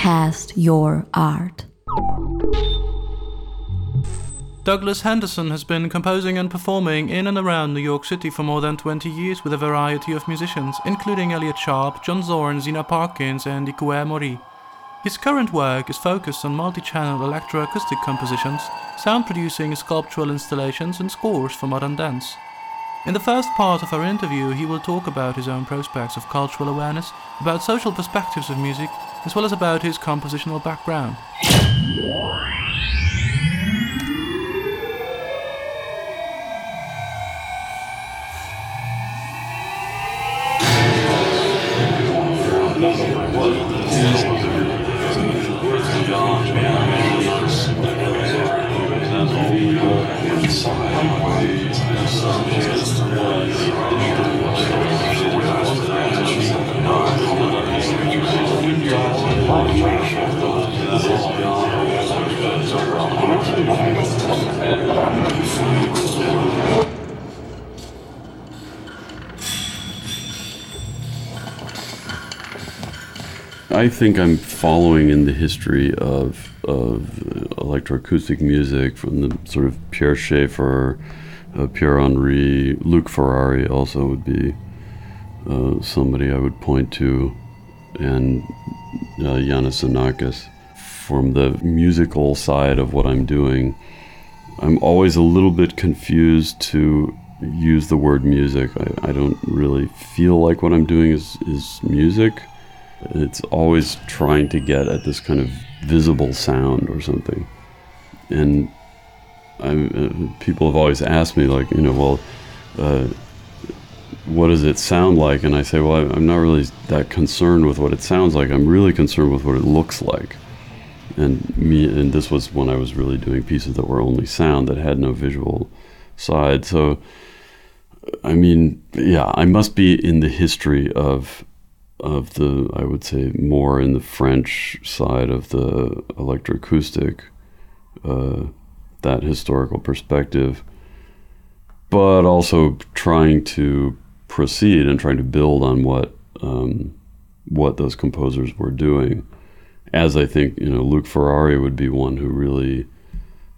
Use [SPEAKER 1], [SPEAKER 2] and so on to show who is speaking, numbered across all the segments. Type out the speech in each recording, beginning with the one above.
[SPEAKER 1] cast your art.
[SPEAKER 2] Douglas Henderson has been composing and performing in and around New York City for more than 20 years with a variety of musicians, including Elliott Sharp, John Zorn, Zeena Parkins, and Ikue Mori. His current work is focused on multi channel electroacoustic compositions, sound producing sculptural installations, and scores for modern dance. In the first part of our interview, he will talk about his own prospects of cultural awareness, about social perspectives of music, as well as about his compositional background.
[SPEAKER 3] I think I'm following in the history of of electroacoustic music from the sort of Pierre Schaeffer, uh, Pierre Henry, Luc Ferrari also would be uh, somebody I would point to, and uh, Iannis Xenakis. From the musical side of what I'm doing, I'm always a little bit confused to use the word music. I, I don't really feel like what I'm doing is, is music. It's always trying to get at this kind of visible sound or something. And I, uh, people have always asked me, like, you know, well, uh, what does it sound like? And I say, well, I'm not really that concerned with what it sounds like. I'm really concerned with what it looks like. And me, and this was when I was really doing pieces that were only sound that had no visual side. So, I mean, yeah, I must be in the history of of the I would say more in the French side of the electroacoustic, uh, that historical perspective, but also trying to proceed and trying to build on what um, what those composers were doing. As I think you know, Luc Ferrari would be one who really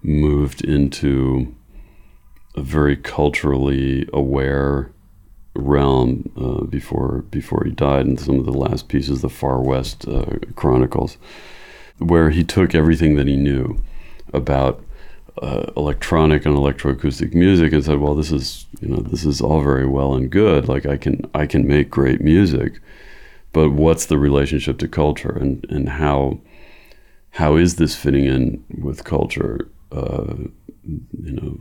[SPEAKER 3] moved into a very culturally aware realm uh, before before he died in some of the last pieces the far west uh, chronicles where he took everything that he knew about uh, electronic and electroacoustic music and said well this is you know this is all very well and good. Like i can i can make great music but what's the relationship to culture and and how how is this fitting in with culture uh, you know,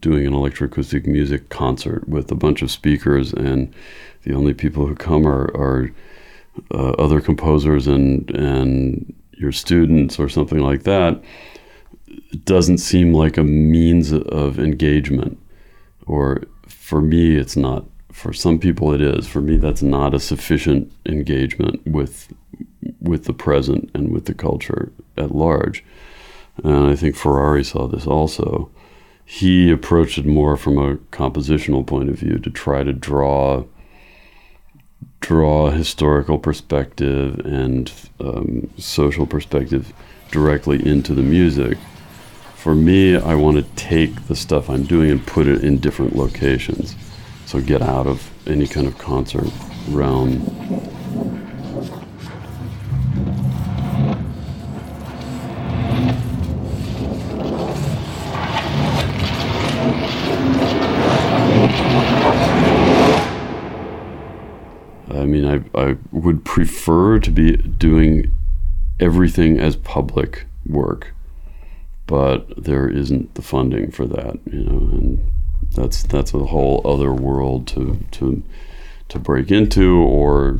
[SPEAKER 3] doing an electroacoustic music concert with a bunch of speakers, and the only people who come are, are uh, other composers and and your students or something like that. It doesn't seem like a means of engagement, or for me, it's not. For some people, it is. For me, that's not a sufficient engagement with with the present and with the culture at large and I think Ferrari saw this also. He approached it more from a compositional point of view to try to draw draw historical perspective and um, social perspective directly into the music. For me, I want to take the stuff I'm doing and put it in different locations. So get out of any kind of concert realm. I mean, I, I would prefer to be doing everything as public work, but there isn't the funding for that, you know, and that's that's a whole other world to to to break into or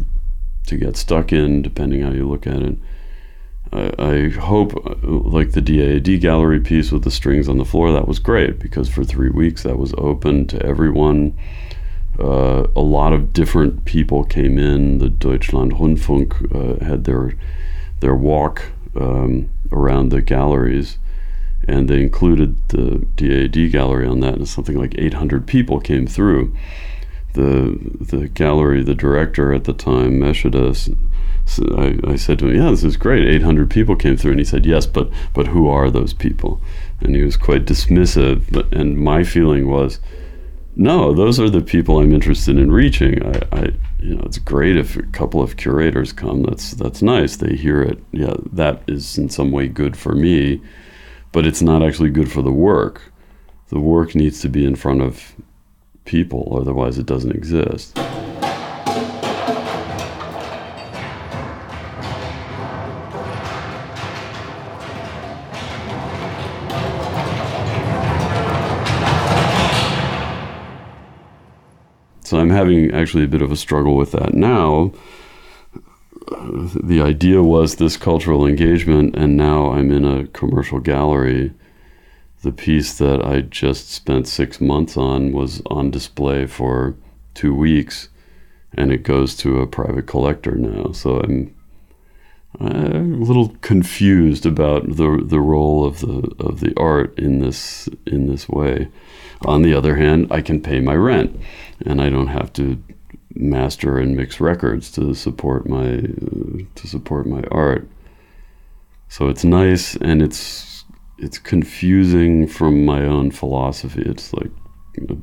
[SPEAKER 3] to get stuck in, depending how you look at it. I, I hope, like the DAAD gallery piece with the strings on the floor, that was great because for three weeks that was open to everyone uh, a lot of different people came in. The Deutschland Rundfunk uh, had their their walk um, around the galleries, and they included the DAAD gallery on that, and something like 800 people came through. the the gallery, the director at the time, Meshida, so I, I said to him, "Yeah, this is great. 800 people came through," and he said, "Yes, but but who are those people?" And he was quite dismissive. But and my feeling was, no, those are the people I'm interested in reaching. I, I you know, it's great if a couple of curators come. That's that's nice. They hear it. Yeah, that is in some way good for me, but it's not actually good for the work. The work needs to be in front of people, otherwise, it doesn't exist. So I'm having actually a bit of a struggle with that now. The idea was this cultural engagement, and now I'm in a commercial gallery the piece that I just spent six months on was on display for two weeks, and it goes to a private collector now. So I'm, a little confused about the the role of the of the art in this in this way. On the other hand, I can pay my rent, and I don't have to master and mix records to support my uh, to support my art. So it's nice, and it's it's confusing from my own philosophy. It's like you know,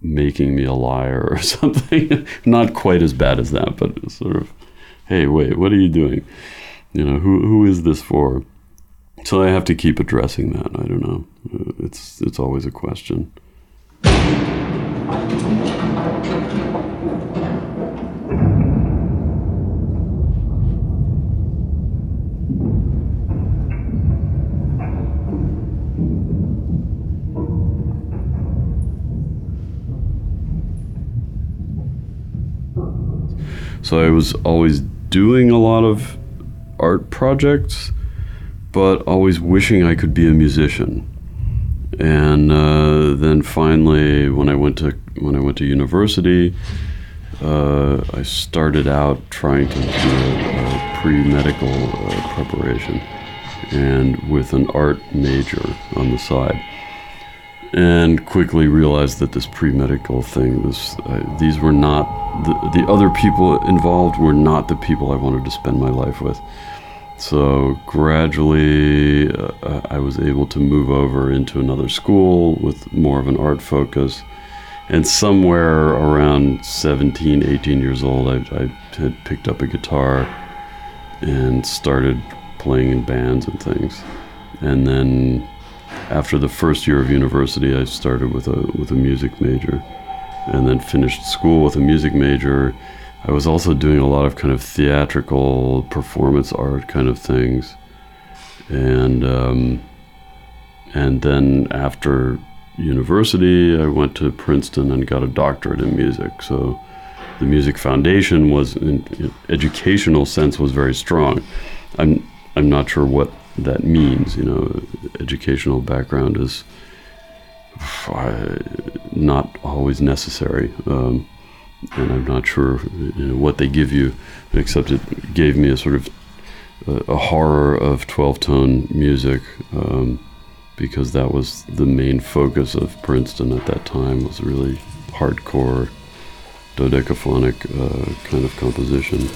[SPEAKER 3] making me a liar or something. Not quite as bad as that, but sort of, hey, wait, what are you doing? You know, who who is this for? So I have to keep addressing that. I don't know. It's it's always a question. So I was always doing a lot of art projects, but always wishing I could be a musician. And uh, then finally, when I went to when I went to university, uh, I started out trying to do a, a pre-medical uh, preparation, and with an art major on the side and quickly realized that this pre-medical thing this uh, these were not the, the other people involved were not the people I wanted to spend my life with. So gradually uh, I was able to move over into another school with more of an art focus and somewhere around 17 18 years old I, I had picked up a guitar and started playing in bands and things and then after the first year of university, I started with a with a music major, and then finished school with a music major. I was also doing a lot of kind of theatrical performance art kind of things, and um, and then after university, I went to Princeton and got a doctorate in music. So the music foundation was, in, educational sense, was very strong. I'm I'm not sure what that means. You know, educational background is uh, not always necessary, um, and I'm not sure you know, what they give you, except it gave me a sort of a, a horror of 12-tone music. Um, because that was the main focus of Princeton at that time was really hardcore dodecaphonic uh, kind of composition.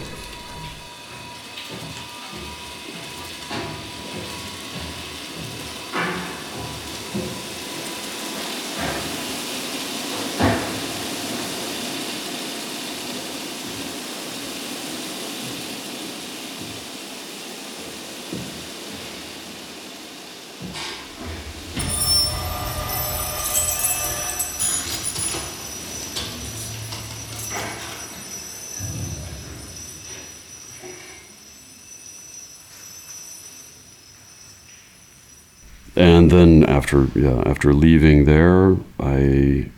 [SPEAKER 3] and then after yeah after leaving there i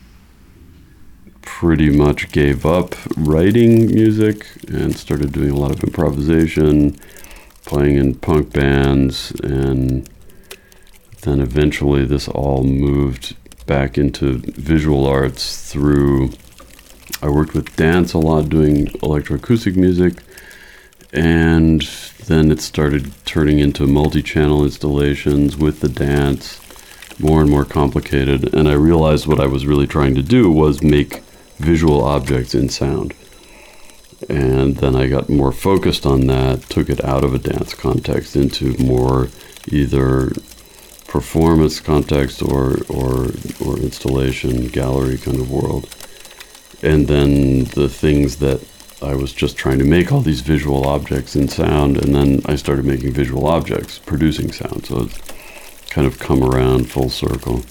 [SPEAKER 3] pretty much gave up writing music and started doing a lot of improvisation playing in punk bands and then eventually this all moved back into visual arts through i worked with dance a lot doing electroacoustic music and then it started turning into multi-channel installations with the dance more and more complicated and i realized what i was really trying to do was make visual objects in sound. And then I got more focused on that, took it out of a dance context into more either performance context or, or, or installation, gallery kind of world. And then the things that I was just trying to make all these visual objects in sound, and then I started making visual objects, producing sound. So it's kind of come around full circle.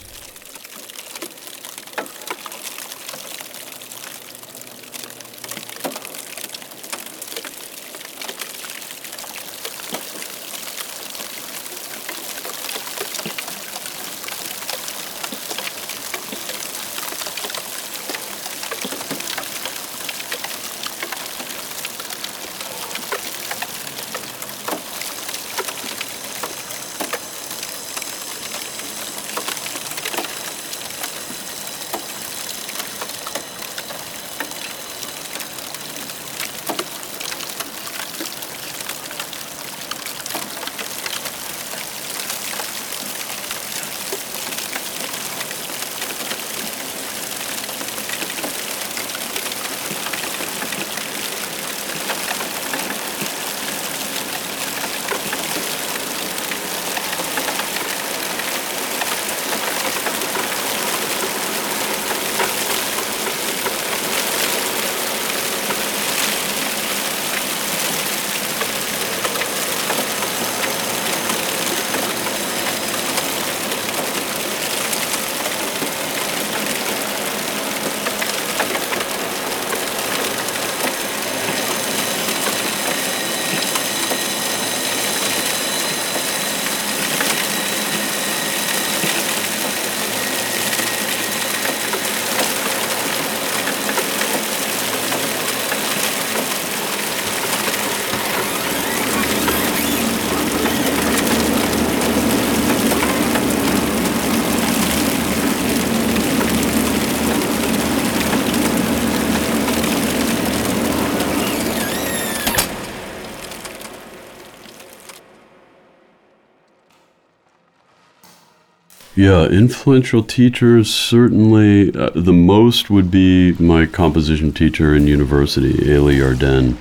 [SPEAKER 3] Yeah, influential teachers certainly. Uh, the most would be my composition teacher in university, Eli Arden.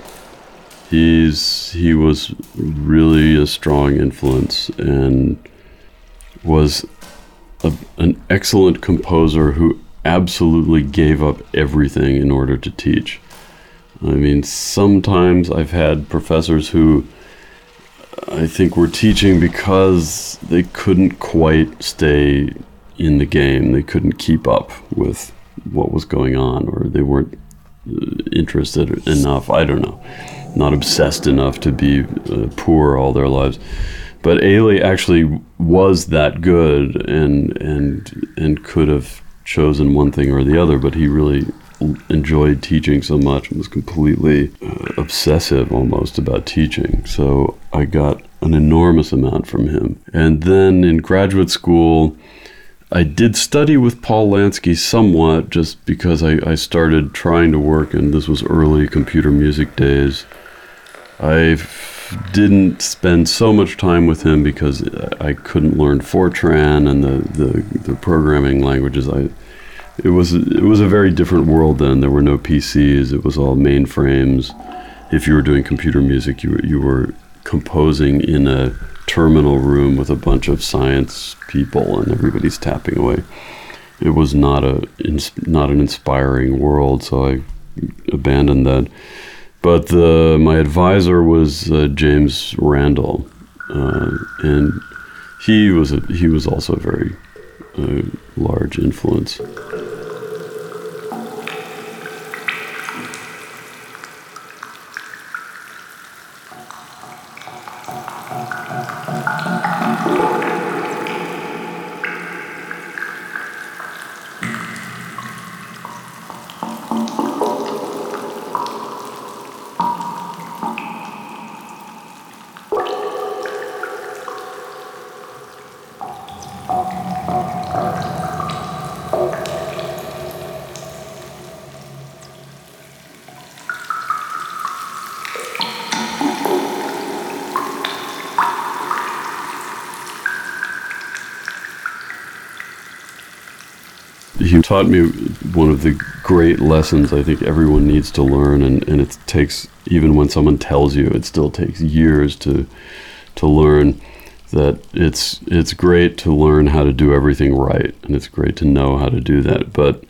[SPEAKER 3] He's he was really a strong influence and was a, an excellent composer who absolutely gave up everything in order to teach. I mean, sometimes I've had professors who I think were teaching because they couldn't quite stay in the game. They couldn't keep up with what was going on, or they weren't uh, interested enough. I don't know. Not obsessed enough to be uh, poor all their lives. But Eli actually was that good and and and could have chosen one thing or the other, but he really enjoyed teaching so much and was completely uh, obsessive almost about teaching. So I got an enormous amount from him. And then in graduate school, I did study with Paul Lansky somewhat just because I, I started trying to work, and this was early computer music days. I didn't spend so much time with him because I couldn't learn Fortran and the, the, the programming languages. I it was it was a very different world then. There were no PCs. It was all mainframes. If you were doing computer music, you were, you were composing in a terminal room with a bunch of science people, and everybody's tapping away. It was not a not an inspiring world, so I abandoned that. But the, my advisor was uh, James Randall, uh, and he was a, he was also a very uh, large influence. Taught me one of the great lessons I think everyone needs to learn, and, and it takes even when someone tells you, it still takes years to to learn that it's it's great to learn how to do everything right, and it's great to know how to do that, but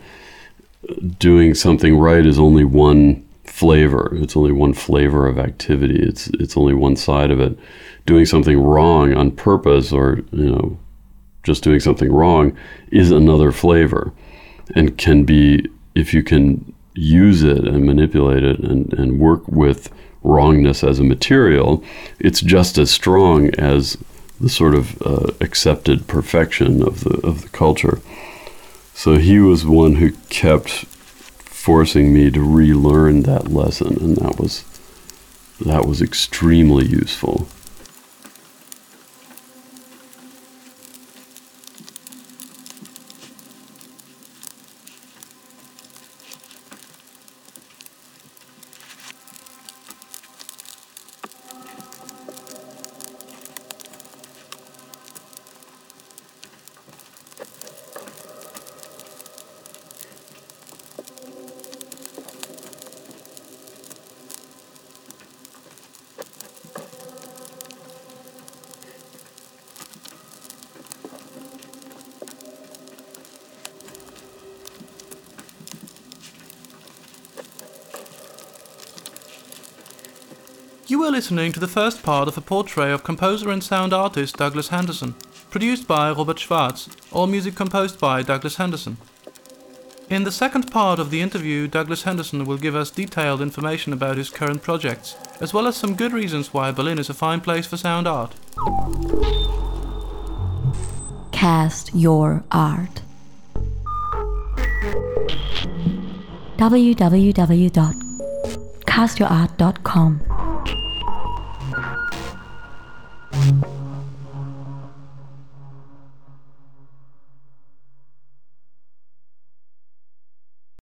[SPEAKER 3] doing something right is only one flavor. It's only one flavor of activity. It's it's only one side of it. Doing something wrong on purpose, or you know, just doing something wrong, is another flavor, and can be if you can use it and manipulate it and, and work with wrongness as a material, it's just as strong as the sort of uh, accepted perfection of the of the culture. So he was one who kept forcing me to relearn that lesson, and that was that was extremely useful.
[SPEAKER 2] Were listening to the first part of a portrait of composer and sound artist Douglas Henderson, produced by Robert Schwartz, all music composed by Douglas Henderson. In the second part of the interview, Douglas Henderson will give us detailed information about his current projects, as well as some good reasons why Berlin is a fine place for sound art.
[SPEAKER 1] Cast your art. www.castyourart.com